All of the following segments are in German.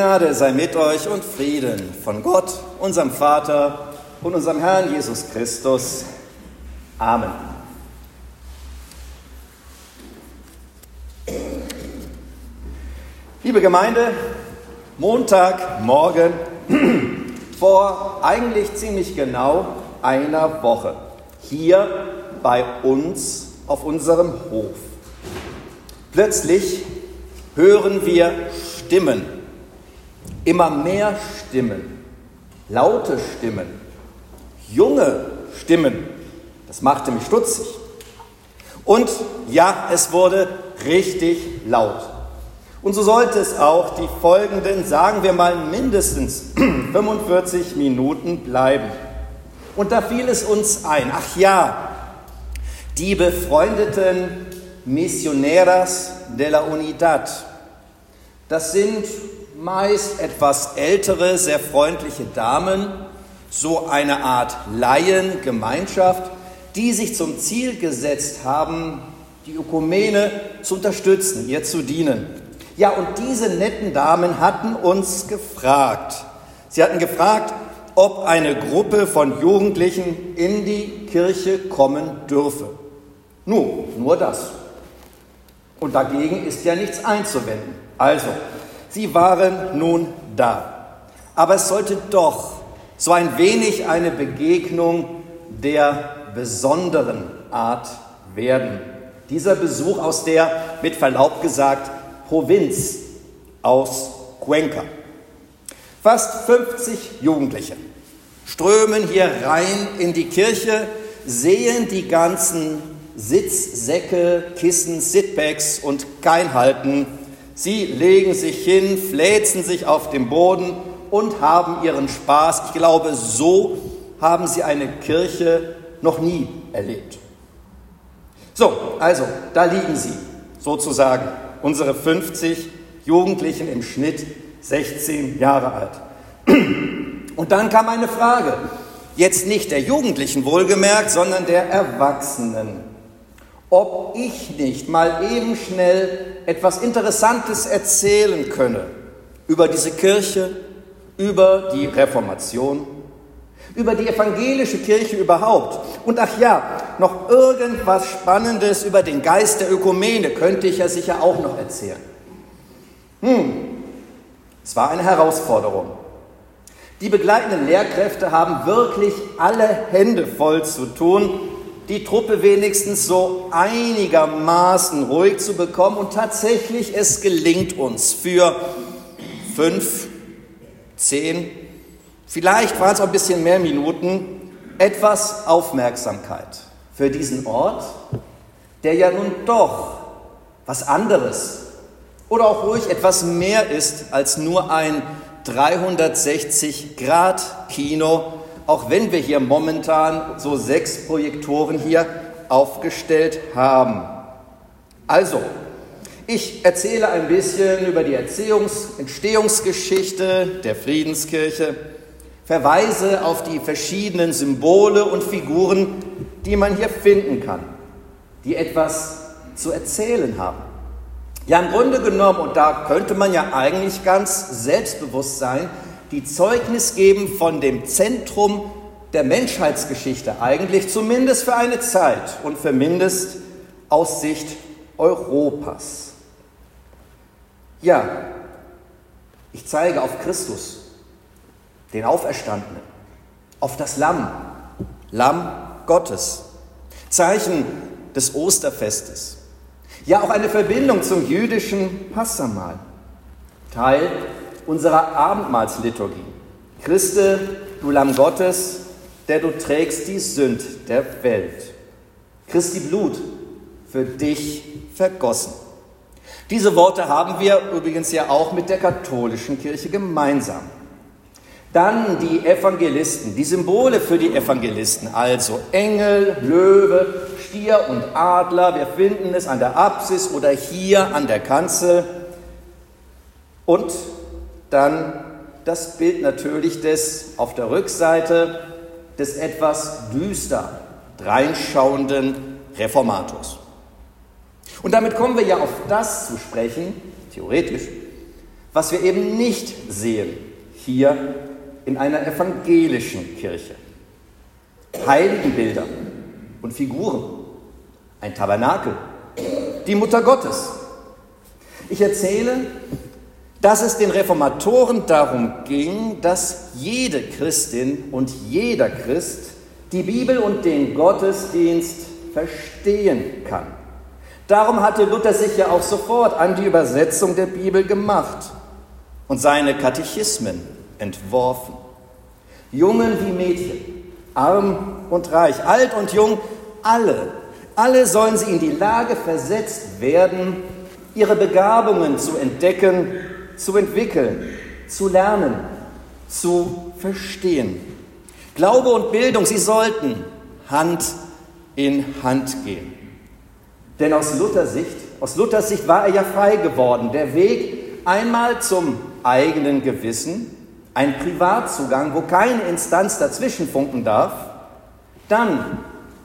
Gnade sei mit euch und Frieden von Gott, unserem Vater und unserem Herrn Jesus Christus. Amen. Liebe Gemeinde, Montagmorgen vor eigentlich ziemlich genau einer Woche hier bei uns auf unserem Hof. Plötzlich hören wir Stimmen, immer mehr Stimmen, laute Stimmen, junge Stimmen. Das machte mich stutzig. Und ja, es wurde richtig laut. Und so sollte es auch die folgenden, sagen wir mal, mindestens 45 Minuten bleiben. Und da fiel es uns ein, ach ja, die befreundeten Misioneras de la Unidad. Das sind meist etwas ältere, sehr freundliche Damen, so eine Art Laiengemeinschaft, die sich zum Ziel gesetzt haben, die Ökumene zu unterstützen, ihr zu dienen. Ja, und diese netten Damen hatten uns gefragt. Sie hatten gefragt, ob eine Gruppe von Jugendlichen in die Kirche kommen dürfe. Nur, nur das. Und dagegen ist ja nichts einzuwenden. Also, sie waren nun da. Aber es sollte doch so ein wenig eine Begegnung der besonderen Art werden. Dieser Besuch aus der, mit Verlaub gesagt, Provinz aus Cuenca. Fast 50 Jugendliche strömen hier rein in die Kirche, sehen die ganzen Sitzsäcke, Kissen, Sitbacks und kein Halten. Sie legen sich hin, fläzen sich auf dem Boden und haben ihren Spaß. Ich glaube, so haben sie eine Kirche noch nie erlebt. So, also, da liegen sie, sozusagen, unsere 50 Jugendlichen im Schnitt 16 Jahre alt. Und dann kam eine Frage, jetzt nicht der Jugendlichen wohlgemerkt, sondern der Erwachsenen ob ich nicht mal eben schnell etwas Interessantes erzählen könne über diese Kirche, über die Reformation, über die evangelische Kirche überhaupt. Und ach ja, noch irgendwas Spannendes über den Geist der Ökumene könnte ich ja sicher auch noch erzählen. Hm, es war eine Herausforderung. Die begleitenden Lehrkräfte haben wirklich alle Hände voll zu tun, die Truppe wenigstens so einigermaßen ruhig zu bekommen. Und tatsächlich, es gelingt uns für fünf, zehn, vielleicht waren es auch ein bisschen mehr Minuten, etwas Aufmerksamkeit für diesen Ort, der ja nun doch was anderes oder auch ruhig etwas mehr ist als nur ein 360-Grad-Kino auch wenn wir hier momentan so sechs Projektoren hier aufgestellt haben. Also, ich erzähle ein bisschen über die Erziehungs Entstehungsgeschichte der Friedenskirche, verweise auf die verschiedenen Symbole und Figuren, die man hier finden kann, die etwas zu erzählen haben. Ja, im Grunde genommen, und da könnte man ja eigentlich ganz selbstbewusst sein, die Zeugnis geben von dem Zentrum der Menschheitsgeschichte, eigentlich zumindest für eine Zeit und für mindest aus Sicht Europas. Ja, ich zeige auf Christus, den Auferstandenen, auf das Lamm, Lamm Gottes, Zeichen des Osterfestes. Ja, auch eine Verbindung zum jüdischen Passamal, Teil unserer Abendmahlsliturgie. Christe, du Lamm Gottes, der du trägst die Sünd der Welt. Christi Blut für dich vergossen. Diese Worte haben wir übrigens ja auch mit der katholischen Kirche gemeinsam. Dann die Evangelisten, die Symbole für die Evangelisten, also Engel, Löwe, Stier und Adler. Wir finden es an der Apsis oder hier an der Kanzel. Und dann das Bild natürlich des auf der Rückseite des etwas düster reinschauenden Reformators. Und damit kommen wir ja auf das zu sprechen, theoretisch, was wir eben nicht sehen hier in einer evangelischen Kirche. Heiligenbilder und Figuren, ein Tabernakel, die Mutter Gottes. Ich erzähle, dass es den Reformatoren darum ging, dass jede Christin und jeder Christ die Bibel und den Gottesdienst verstehen kann. Darum hatte Luther sich ja auch sofort an die Übersetzung der Bibel gemacht und seine Katechismen entworfen. Jungen wie Mädchen, arm und reich, alt und jung, alle, alle sollen sie in die Lage versetzt werden, ihre Begabungen zu entdecken, zu entwickeln, zu lernen, zu verstehen. Glaube und Bildung, sie sollten Hand in Hand gehen. Denn aus Luthers Sicht, aus Luthers Sicht war er ja frei geworden. Der Weg einmal zum eigenen Gewissen, ein Privatzugang, wo keine Instanz dazwischen funken darf, dann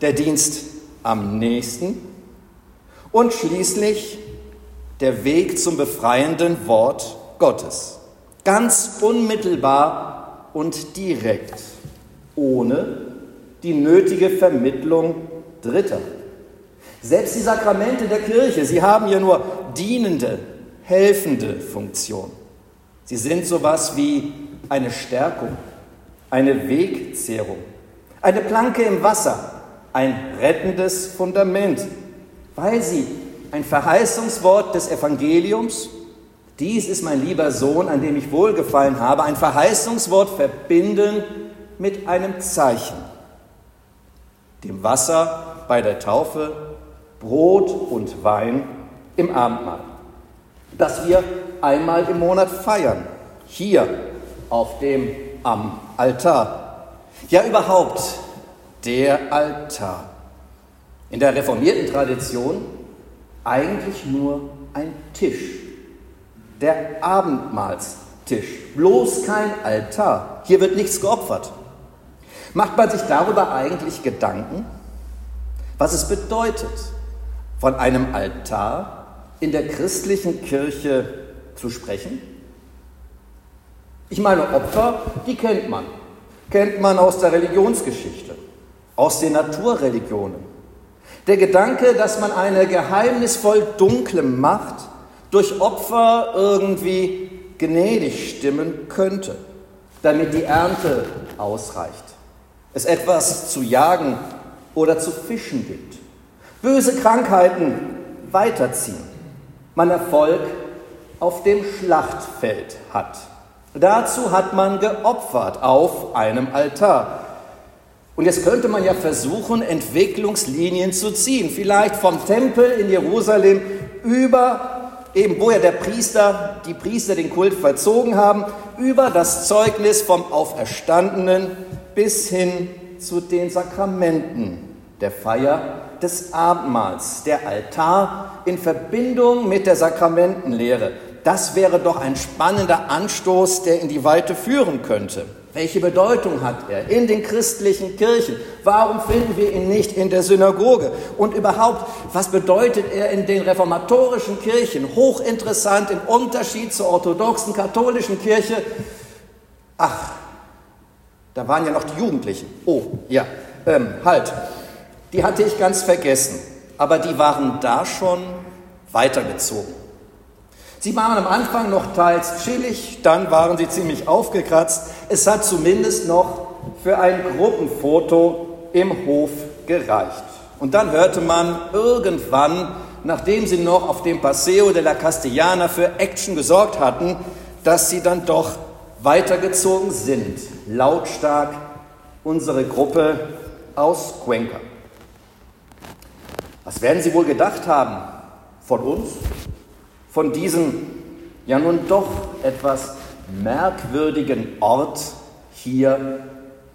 der Dienst am nächsten und schließlich der Weg zum befreienden Wort Gottes. Ganz unmittelbar und direkt, ohne die nötige Vermittlung Dritter. Selbst die Sakramente der Kirche, sie haben ja nur dienende, helfende Funktion. Sie sind sowas wie eine Stärkung, eine Wegzehrung, eine Planke im Wasser, ein rettendes Fundament, weil sie ein Verheißungswort des Evangeliums, dies ist mein lieber Sohn, an dem ich wohlgefallen habe, ein Verheißungswort verbinden mit einem Zeichen, dem Wasser bei der Taufe, Brot und Wein im Abendmahl, das wir einmal im Monat feiern, hier auf dem am Altar. Ja, überhaupt der Altar. In der reformierten Tradition eigentlich nur ein Tisch, der Abendmahlstisch, bloß kein Altar. Hier wird nichts geopfert. Macht man sich darüber eigentlich Gedanken, was es bedeutet, von einem Altar in der christlichen Kirche zu sprechen? Ich meine, Opfer, die kennt man. Kennt man aus der Religionsgeschichte, aus den Naturreligionen. Der Gedanke, dass man eine geheimnisvoll dunkle Macht durch Opfer irgendwie gnädig stimmen könnte, damit die Ernte ausreicht, es etwas zu jagen oder zu fischen gibt, böse Krankheiten weiterziehen, man Erfolg auf dem Schlachtfeld hat. Dazu hat man geopfert auf einem Altar. Und jetzt könnte man ja versuchen, Entwicklungslinien zu ziehen. Vielleicht vom Tempel in Jerusalem über, eben wo ja der Priester, die Priester den Kult vollzogen haben, über das Zeugnis vom Auferstandenen bis hin zu den Sakramenten der Feier des Abendmahls, der Altar in Verbindung mit der Sakramentenlehre das wäre doch ein spannender Anstoß, der in die Weite führen könnte. Welche Bedeutung hat er in den christlichen Kirchen? Warum finden wir ihn nicht in der Synagoge? Und überhaupt, was bedeutet er in den reformatorischen Kirchen? Hochinteressant im Unterschied zur orthodoxen katholischen Kirche. Ach, da waren ja noch die Jugendlichen. Oh, ja, ähm, halt. Die hatte ich ganz vergessen. Aber die waren da schon weitergezogen. Sie waren am Anfang noch teils chillig, dann waren sie ziemlich aufgekratzt. Es hat zumindest noch für ein Gruppenfoto im Hof gereicht. Und dann hörte man irgendwann, nachdem sie noch auf dem Paseo de la Castellana für Action gesorgt hatten, dass sie dann doch weitergezogen sind. Lautstark unsere Gruppe aus Cuenca. Was werden Sie wohl gedacht haben von uns? Von diesem ja nun doch etwas merkwürdigen Ort hier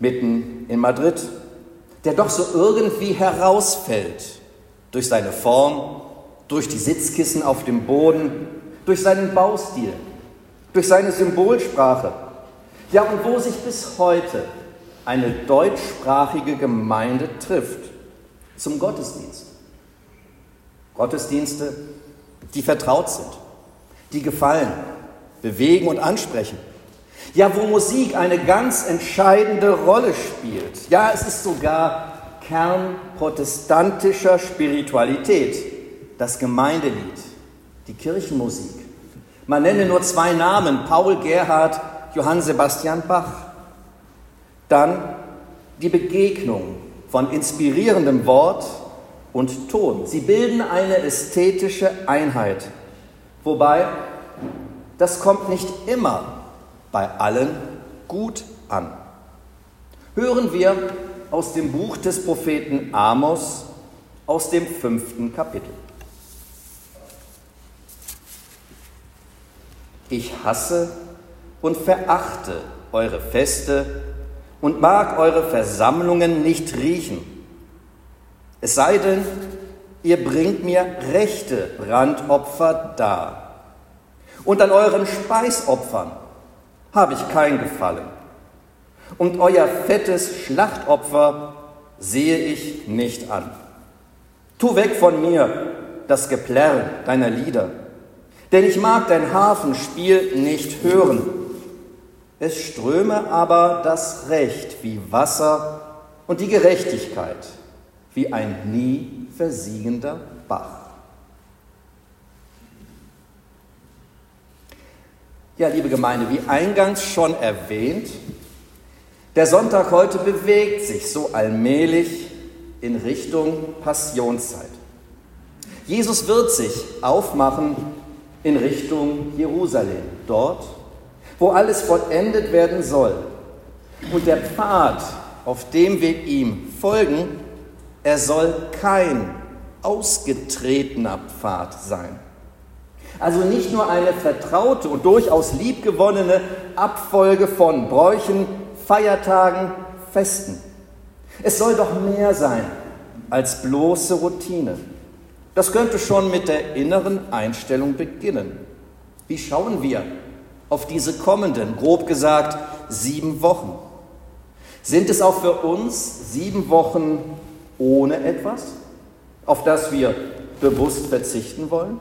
mitten in Madrid, der doch so irgendwie herausfällt durch seine Form, durch die Sitzkissen auf dem Boden, durch seinen Baustil, durch seine Symbolsprache. Ja, und wo sich bis heute eine deutschsprachige Gemeinde trifft zum Gottesdienst. Gottesdienste, die vertraut sind, die gefallen, bewegen und ansprechen. Ja, wo Musik eine ganz entscheidende Rolle spielt. Ja, es ist sogar Kern protestantischer Spiritualität, das Gemeindelied, die Kirchenmusik. Man nenne nur zwei Namen, Paul Gerhard, Johann Sebastian Bach. Dann die Begegnung von inspirierendem Wort und Ton. Sie bilden eine ästhetische Einheit. Wobei, das kommt nicht immer bei allen gut an. Hören wir aus dem Buch des Propheten Amos aus dem fünften Kapitel. Ich hasse und verachte eure Feste und mag eure Versammlungen nicht riechen. Es sei denn, ihr bringt mir rechte Brandopfer dar. Und an euren Speisopfern habe ich kein Gefallen. Und euer fettes Schlachtopfer sehe ich nicht an. Tu weg von mir das Geplärr deiner Lieder, denn ich mag dein Hafenspiel nicht hören. Es ströme aber das Recht wie Wasser und die Gerechtigkeit wie ein nie versiegender Bach. Ja, liebe Gemeinde, wie eingangs schon erwähnt, der Sonntag heute bewegt sich so allmählich in Richtung Passionszeit. Jesus wird sich aufmachen in Richtung Jerusalem, dort, wo alles vollendet werden soll. Und der Pfad, auf dem wir ihm folgen, er soll kein ausgetretener Pfad sein. Also nicht nur eine vertraute und durchaus liebgewonnene Abfolge von Bräuchen, Feiertagen, Festen. Es soll doch mehr sein als bloße Routine. Das könnte schon mit der inneren Einstellung beginnen. Wie schauen wir auf diese kommenden, grob gesagt, sieben Wochen? Sind es auch für uns sieben Wochen ohne etwas, auf das wir bewusst verzichten wollen?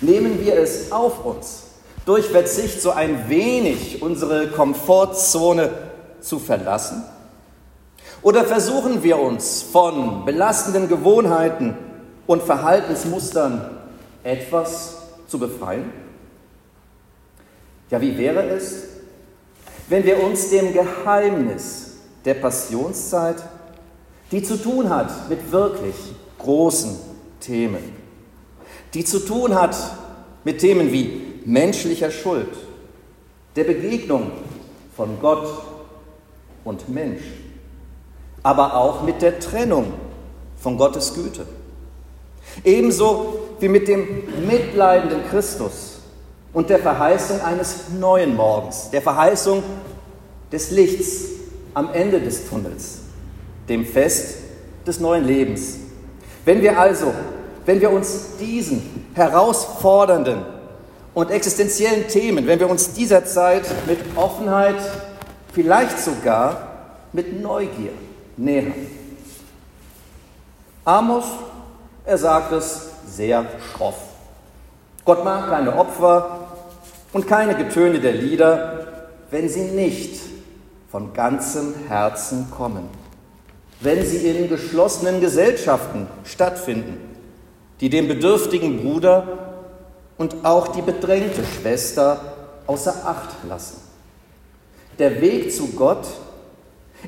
Nehmen wir es auf uns, durch Verzicht so ein wenig unsere Komfortzone zu verlassen? Oder versuchen wir uns von belastenden Gewohnheiten und Verhaltensmustern etwas zu befreien? Ja, wie wäre es, wenn wir uns dem Geheimnis der Passionszeit, die zu tun hat mit wirklich großen Themen, die zu tun hat mit Themen wie menschlicher Schuld, der Begegnung von Gott und Mensch, aber auch mit der Trennung von Gottes Güte. Ebenso wie mit dem mitleidenden Christus und der Verheißung eines neuen Morgens, der Verheißung des Lichts am Ende des Tunnels, dem Fest des neuen Lebens. Wenn wir also, wenn wir uns diesen herausfordernden und existenziellen Themen, wenn wir uns dieser Zeit mit Offenheit, vielleicht sogar mit Neugier nähern. Amos, er sagt es sehr schroff. Gott mag keine Opfer und keine Getöne der Lieder, wenn sie nicht von ganzem Herzen kommen, wenn sie in geschlossenen Gesellschaften stattfinden, die den bedürftigen Bruder und auch die bedrängte Schwester außer Acht lassen. Der Weg zu Gott,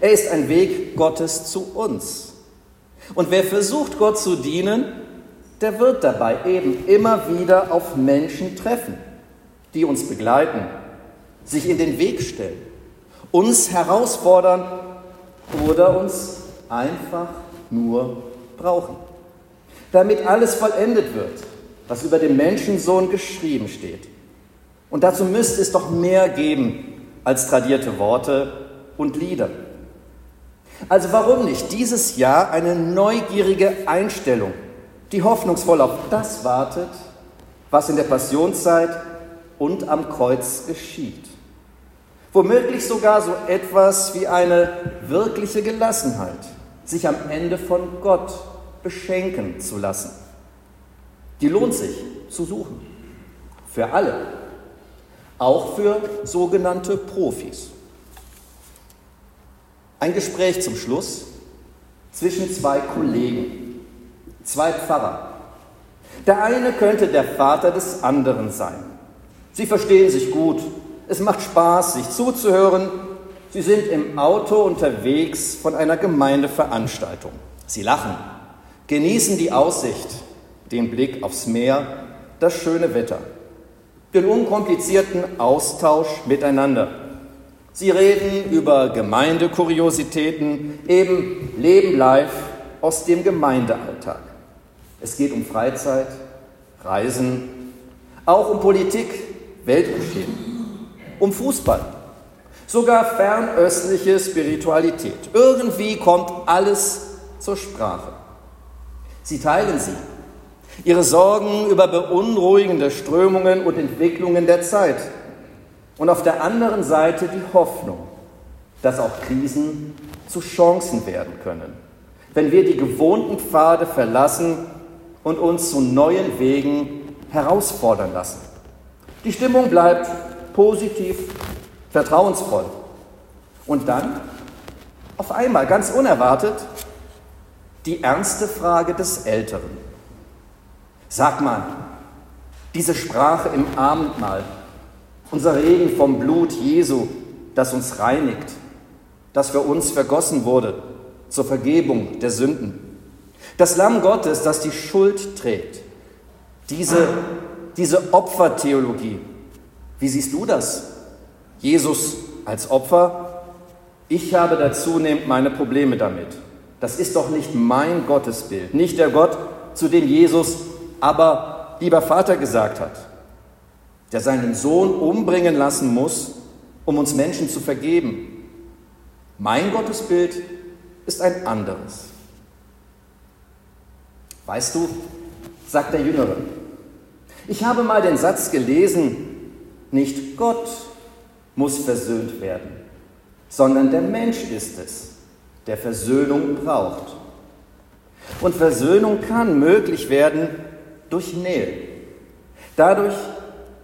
er ist ein Weg Gottes zu uns. Und wer versucht, Gott zu dienen, der wird dabei eben immer wieder auf Menschen treffen, die uns begleiten, sich in den Weg stellen, uns herausfordern oder uns einfach nur brauchen, damit alles vollendet wird was über den Menschensohn geschrieben steht. Und dazu müsste es doch mehr geben als tradierte Worte und Lieder. Also warum nicht dieses Jahr eine neugierige Einstellung, die hoffnungsvoll auf das wartet, was in der Passionszeit und am Kreuz geschieht. Womöglich sogar so etwas wie eine wirkliche Gelassenheit, sich am Ende von Gott beschenken zu lassen. Die lohnt sich zu suchen. Für alle. auch für sogenannte Profis. Ein Gespräch zum Schluss zwischen zwei Kollegen, zwei Pfarrer. Der eine könnte der Vater des anderen sein. Sie verstehen sich gut, es macht Spaß, sich zuzuhören. Sie sind im Auto unterwegs von einer Gemeindeveranstaltung. Sie lachen, genießen die Aussicht, den Blick aufs Meer, das schöne Wetter, den unkomplizierten Austausch miteinander. Sie reden über Gemeindekuriositäten, eben Leben live aus dem Gemeindealltag. Es geht um Freizeit, Reisen, auch um Politik, Weltgeschehen, um Fußball, sogar fernöstliche Spiritualität. Irgendwie kommt alles zur Sprache. Sie teilen sie, ihre Sorgen über beunruhigende Strömungen und Entwicklungen der Zeit und auf der anderen Seite die Hoffnung, dass auch Krisen zu Chancen werden können, wenn wir die gewohnten Pfade verlassen und uns zu neuen Wegen herausfordern lassen. Die Stimmung bleibt positiv, vertrauensvoll. Und dann, auf einmal, ganz unerwartet, die ernste Frage des Älteren. Sag mal, diese Sprache im Abendmahl, unser Reden vom Blut Jesu, das uns reinigt, das für uns vergossen wurde zur Vergebung der Sünden. Das Lamm Gottes, das die Schuld trägt. Diese, diese Opfertheologie. Wie siehst du das? Jesus als Opfer? Ich habe da zunehmend meine Probleme damit. Das ist doch nicht mein Gottesbild, nicht der Gott, zu dem Jesus aber lieber Vater gesagt hat, der seinen Sohn umbringen lassen muss, um uns Menschen zu vergeben. Mein Gottesbild ist ein anderes. Weißt du, sagt der Jüngere, ich habe mal den Satz gelesen, nicht Gott muss versöhnt werden, sondern der Mensch ist es, der Versöhnung braucht. Und Versöhnung kann möglich werden durch Nähe. Dadurch,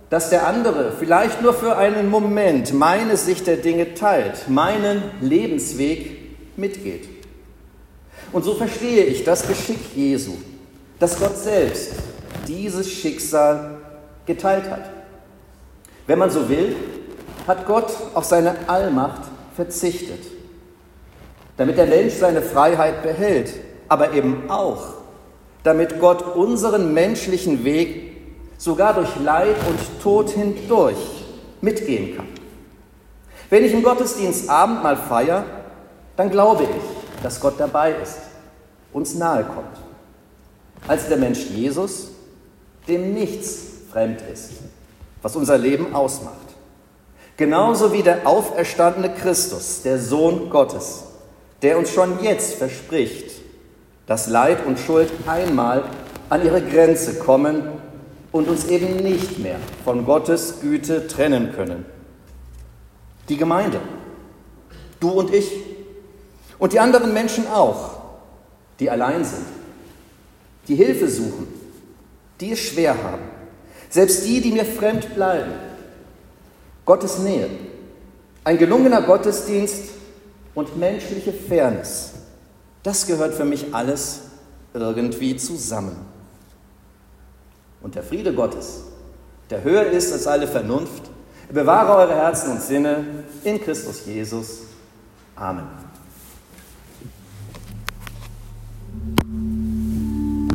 dass der andere vielleicht nur für einen Moment meine Sicht der Dinge teilt, meinen Lebensweg mitgeht. Und so verstehe ich das Geschick Jesu, dass Gott selbst dieses Schicksal geteilt hat. Wenn man so will, hat Gott auf seine Allmacht verzichtet damit der Mensch seine Freiheit behält, aber eben auch, damit Gott unseren menschlichen Weg sogar durch Leid und Tod hindurch mitgehen kann. Wenn ich im Gottesdienst Abendmahl feiere, dann glaube ich, dass Gott dabei ist, uns nahe kommt. Als der Mensch Jesus, dem nichts fremd ist, was unser Leben ausmacht. Genauso wie der auferstandene Christus, der Sohn Gottes, der uns schon jetzt verspricht, dass Leid und Schuld einmal an ihre Grenze kommen und uns eben nicht mehr von Gottes Güte trennen können. Die Gemeinde, du und ich und die anderen Menschen auch, die allein sind, die Hilfe suchen, die es schwer haben, selbst die, die mir fremd bleiben. Gottes Nähe, ein gelungener Gottesdienst und menschliche Fairness, das gehört für mich alles irgendwie zusammen. Und der Friede Gottes, der höher ist als alle Vernunft, bewahre eure Herzen und Sinne in Christus Jesus. Amen.